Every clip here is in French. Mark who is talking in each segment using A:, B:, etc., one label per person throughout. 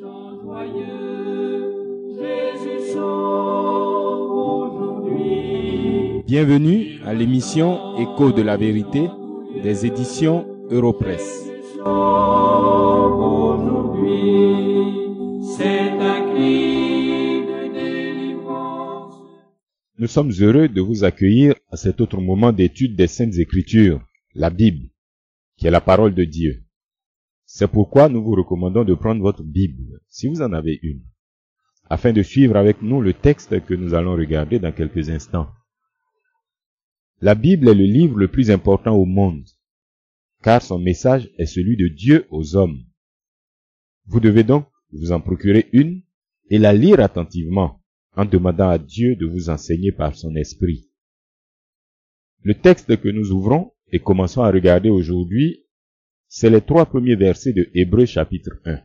A: chant joyeux, Jésus chante aujourd'hui.
B: Bienvenue à l'émission Écho de la vérité des éditions
A: délivrance.
B: Nous sommes heureux de vous accueillir à cet autre moment d'étude des Saintes Écritures, la Bible, qui est la parole de Dieu. C'est pourquoi nous vous recommandons de prendre votre Bible, si vous en avez une, afin de suivre avec nous le texte que nous allons regarder dans quelques instants. La Bible est le livre le plus important au monde, car son message est celui de Dieu aux hommes. Vous devez donc vous en procurer une et la lire attentivement en demandant à Dieu de vous enseigner par son esprit. Le texte que nous ouvrons et commençons à regarder aujourd'hui, c'est les trois premiers versets de Hébreu chapitre 1.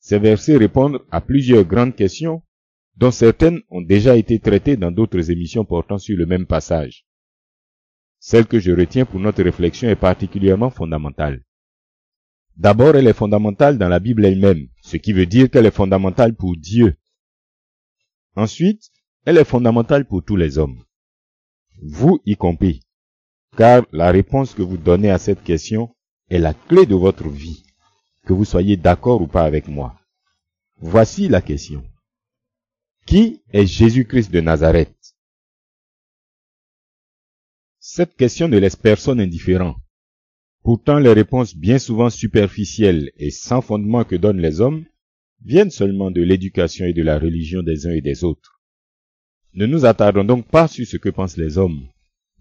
B: Ces versets répondent à plusieurs grandes questions dont certaines ont déjà été traitées dans d'autres émissions portant sur le même passage. Celle que je retiens pour notre réflexion est particulièrement fondamentale. D'abord, elle est fondamentale dans la Bible elle-même, ce qui veut dire qu'elle est fondamentale pour Dieu. Ensuite, elle est fondamentale pour tous les hommes, vous y compris, car la réponse que vous donnez à cette question est la clé de votre vie, que vous soyez d'accord ou pas avec moi. Voici la question. Qui est Jésus-Christ de Nazareth? Cette question ne laisse personne indifférent. Pourtant, les réponses bien souvent superficielles et sans fondement que donnent les hommes viennent seulement de l'éducation et de la religion des uns et des autres. Ne nous attardons donc pas sur ce que pensent les hommes,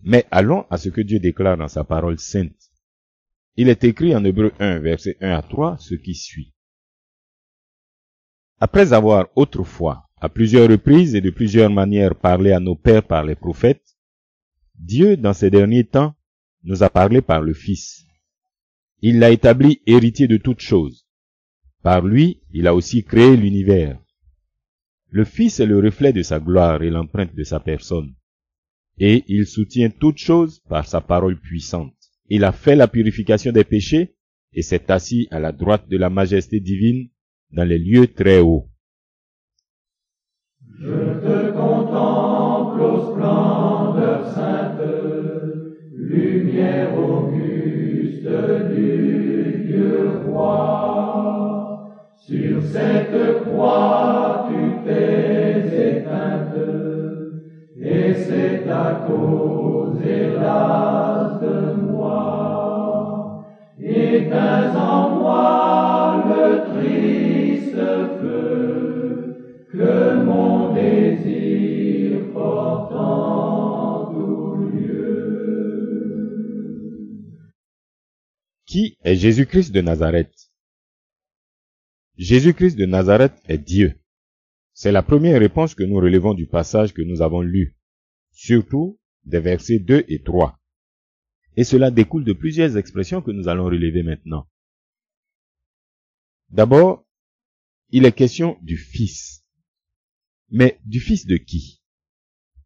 B: mais allons à ce que Dieu déclare dans sa parole sainte. Il est écrit en Hébreu 1, verset 1 à 3, ce qui suit. Après avoir autrefois, à plusieurs reprises et de plusieurs manières parlé à nos pères par les prophètes, Dieu, dans ces derniers temps, nous a parlé par le Fils. Il l'a établi héritier de toutes choses. Par lui, il a aussi créé l'univers. Le Fils est le reflet de sa gloire et l'empreinte de sa personne. Et il soutient toutes choses par sa parole puissante. Il a fait la purification des péchés et s'est assis à la droite de la majesté divine dans les lieux très hauts.
A: Je te contemple aux splendeurs saintes, lumière auguste du Dieu roi. Sur cette croix tu t'es éteinte, et c'est à cause, hélas,
B: est Jésus-Christ de Nazareth Jésus-Christ de Nazareth est Dieu. C'est la première réponse que nous relevons du passage que nous avons lu, surtout des versets 2 et 3. Et cela découle de plusieurs expressions que nous allons relever maintenant. D'abord, il est question du Fils. Mais du Fils de qui?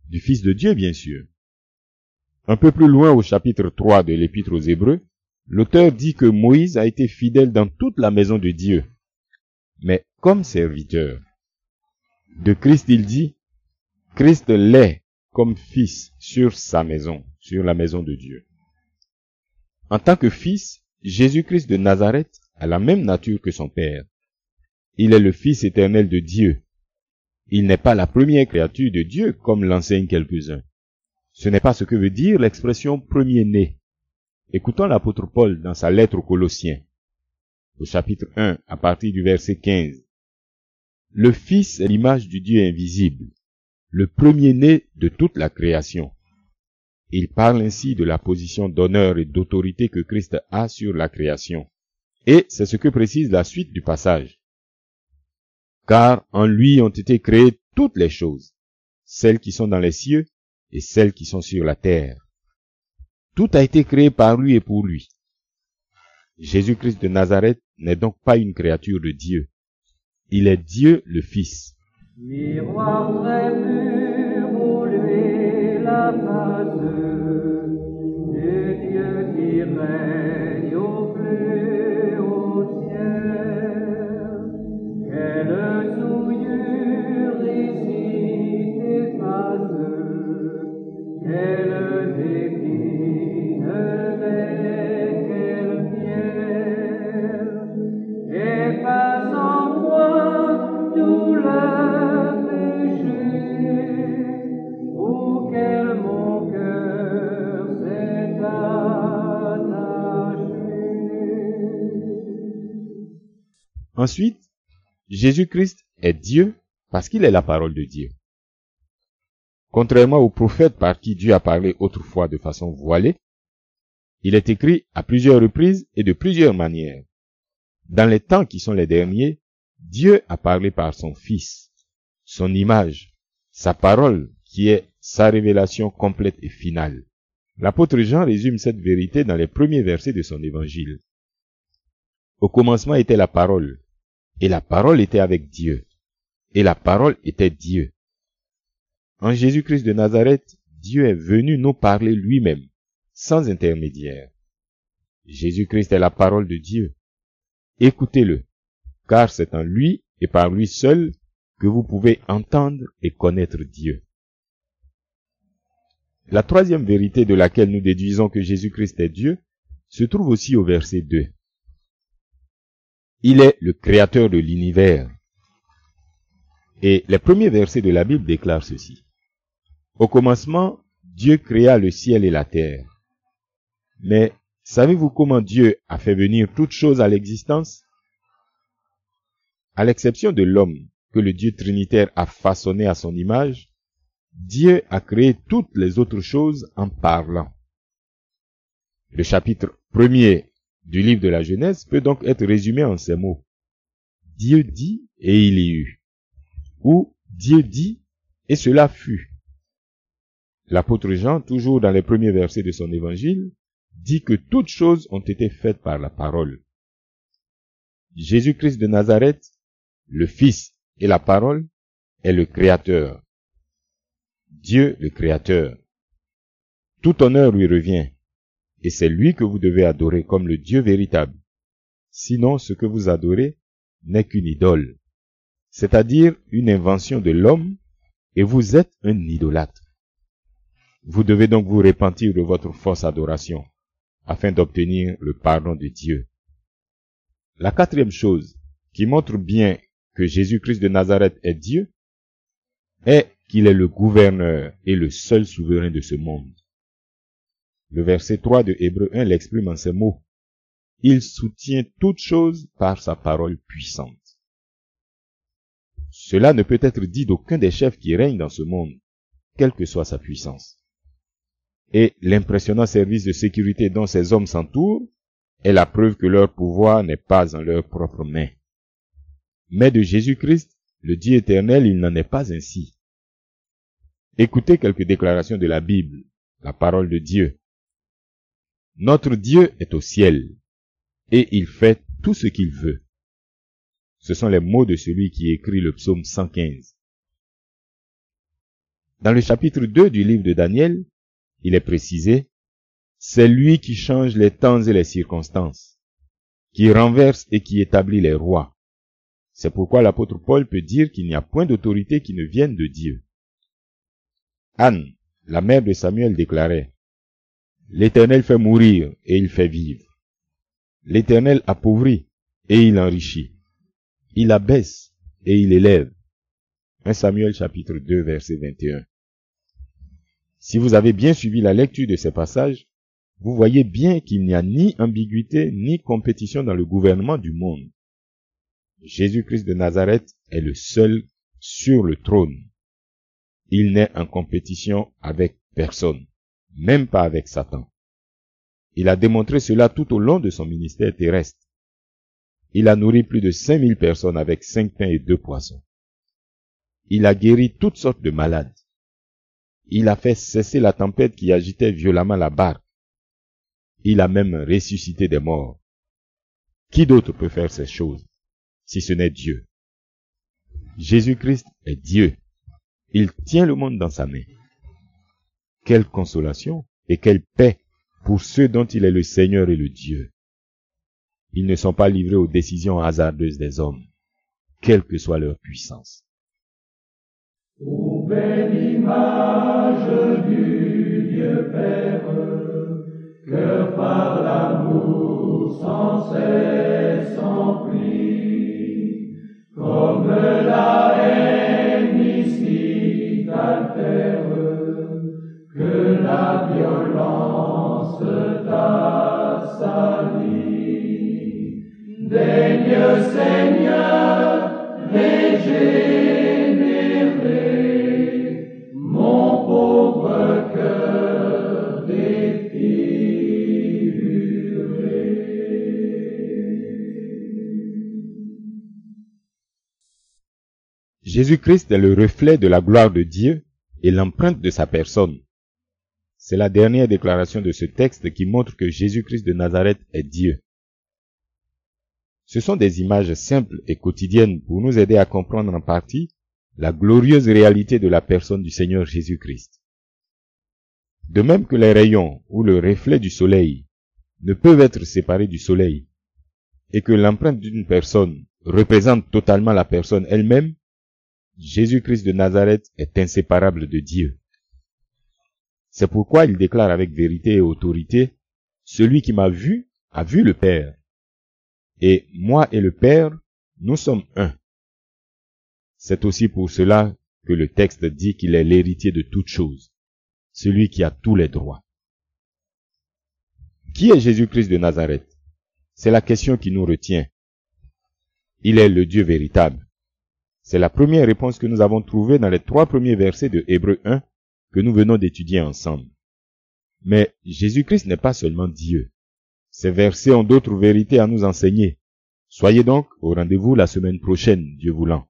B: Du Fils de Dieu, bien sûr. Un peu plus loin au chapitre 3 de l'Épître aux Hébreux, l'auteur dit que Moïse a été fidèle dans toute la maison de Dieu, mais comme serviteur. De Christ, il dit, Christ l'est comme fils sur sa maison, sur la maison de Dieu. En tant que fils, Jésus-Christ de Nazareth a la même nature que son Père. Il est le Fils éternel de Dieu. Il n'est pas la première créature de Dieu comme l'enseignent quelques-uns. Ce n'est pas ce que veut dire l'expression premier-né. Écoutons l'apôtre Paul dans sa lettre aux Colossiens, au chapitre 1, à partir du verset 15. Le Fils est l'image du Dieu invisible, le premier-né de toute la création. Il parle ainsi de la position d'honneur et d'autorité que Christ a sur la création. Et c'est ce que précise la suite du passage. Car en lui ont été créées toutes les choses, celles qui sont dans les cieux et celles qui sont sur la terre. Tout a été créé par lui et pour lui. Jésus-Christ de Nazareth n'est donc pas une créature de Dieu. Il est Dieu le Fils. Ensuite, Jésus-Christ est Dieu parce qu'il est la parole de Dieu. Contrairement aux prophètes par qui Dieu a parlé autrefois de façon voilée, il est écrit à plusieurs reprises et de plusieurs manières. Dans les temps qui sont les derniers, Dieu a parlé par son Fils, son image, sa parole qui est sa révélation complète et finale. L'apôtre Jean résume cette vérité dans les premiers versets de son évangile. Au commencement était la parole, et la parole était avec Dieu, et la parole était Dieu. En Jésus-Christ de Nazareth, Dieu est venu nous parler lui-même, sans intermédiaire. Jésus-Christ est la parole de Dieu. Écoutez-le, car c'est en lui et par lui seul que vous pouvez entendre et connaître Dieu. La troisième vérité de laquelle nous déduisons que Jésus-Christ est Dieu se trouve aussi au verset 2. Il est le créateur de l'univers. Et les premiers versets de la Bible déclarent ceci. Au commencement, Dieu créa le ciel et la terre. Mais savez-vous comment Dieu a fait venir toutes choses à l'existence? À l'exception de l'homme que le Dieu trinitaire a façonné à son image, Dieu a créé toutes les autres choses en parlant. Le chapitre premier du livre de la Genèse peut donc être résumé en ces mots. Dieu dit et il y eut. Ou Dieu dit et cela fut. L'apôtre Jean, toujours dans les premiers versets de son évangile, dit que toutes choses ont été faites par la parole. Jésus-Christ de Nazareth, le Fils et la parole, est le Créateur. Dieu le Créateur. Tout honneur lui revient, et c'est lui que vous devez adorer comme le Dieu véritable. Sinon, ce que vous adorez n'est qu'une idole, c'est-à-dire une invention de l'homme, et vous êtes un idolâtre. Vous devez donc vous repentir de votre fausse adoration, afin d'obtenir le pardon de Dieu. La quatrième chose qui montre bien que Jésus-Christ de Nazareth est Dieu est qu'il est le gouverneur et le seul souverain de ce monde. Le verset 3 de Hébreu 1 l'exprime en ces mots. Il soutient toutes choses par sa parole puissante. Cela ne peut être dit d'aucun des chefs qui règnent dans ce monde, quelle que soit sa puissance. Et l'impressionnant service de sécurité dont ces hommes s'entourent est la preuve que leur pouvoir n'est pas en leurs propres mains. Mais de Jésus-Christ, le Dieu éternel, il n'en est pas ainsi. Écoutez quelques déclarations de la Bible, la parole de Dieu. Notre Dieu est au ciel, et il fait tout ce qu'il veut. Ce sont les mots de celui qui écrit le psaume 115. Dans le chapitre 2 du livre de Daniel, il est précisé, c'est lui qui change les temps et les circonstances, qui renverse et qui établit les rois. C'est pourquoi l'apôtre Paul peut dire qu'il n'y a point d'autorité qui ne vienne de Dieu. Anne, la mère de Samuel, déclarait, L'Éternel fait mourir et il fait vivre. L'Éternel appauvrit et il enrichit. Il abaisse et il élève. 1 Samuel chapitre 2 verset 21. Si vous avez bien suivi la lecture de ces passages, vous voyez bien qu'il n'y a ni ambiguïté ni compétition dans le gouvernement du monde. Jésus-Christ de Nazareth est le seul sur le trône. Il n'est en compétition avec personne, même pas avec Satan. Il a démontré cela tout au long de son ministère terrestre. Il a nourri plus de 5000 personnes avec cinq pains et deux poissons. Il a guéri toutes sortes de malades. Il a fait cesser la tempête qui agitait violemment la barque. Il a même ressuscité des morts. Qui d'autre peut faire ces choses, si ce n'est Dieu Jésus-Christ est Dieu. Il tient le monde dans sa main. Quelle consolation et quelle paix pour ceux dont il est le Seigneur et le Dieu. Ils ne sont pas livrés aux décisions hasardeuses des hommes, quelle que soit leur puissance. Jésus-Christ est le reflet de la gloire de Dieu et l'empreinte de sa personne. C'est la dernière déclaration de ce texte qui montre que Jésus-Christ de Nazareth est Dieu. Ce sont des images simples et quotidiennes pour nous aider à comprendre en partie la glorieuse réalité de la personne du Seigneur Jésus-Christ. De même que les rayons ou le reflet du soleil ne peuvent être séparés du soleil, et que l'empreinte d'une personne représente totalement la personne elle-même, Jésus-Christ de Nazareth est inséparable de Dieu. C'est pourquoi il déclare avec vérité et autorité, Celui qui m'a vu a vu le Père. Et moi et le Père, nous sommes un. C'est aussi pour cela que le texte dit qu'il est l'héritier de toutes choses, celui qui a tous les droits. Qui est Jésus-Christ de Nazareth? C'est la question qui nous retient. Il est le Dieu véritable. C'est la première réponse que nous avons trouvée dans les trois premiers versets de Hébreu 1 que nous venons d'étudier ensemble. Mais Jésus-Christ n'est pas seulement Dieu. Ces versets ont d'autres vérités à nous enseigner. Soyez donc au rendez-vous la semaine prochaine, Dieu voulant.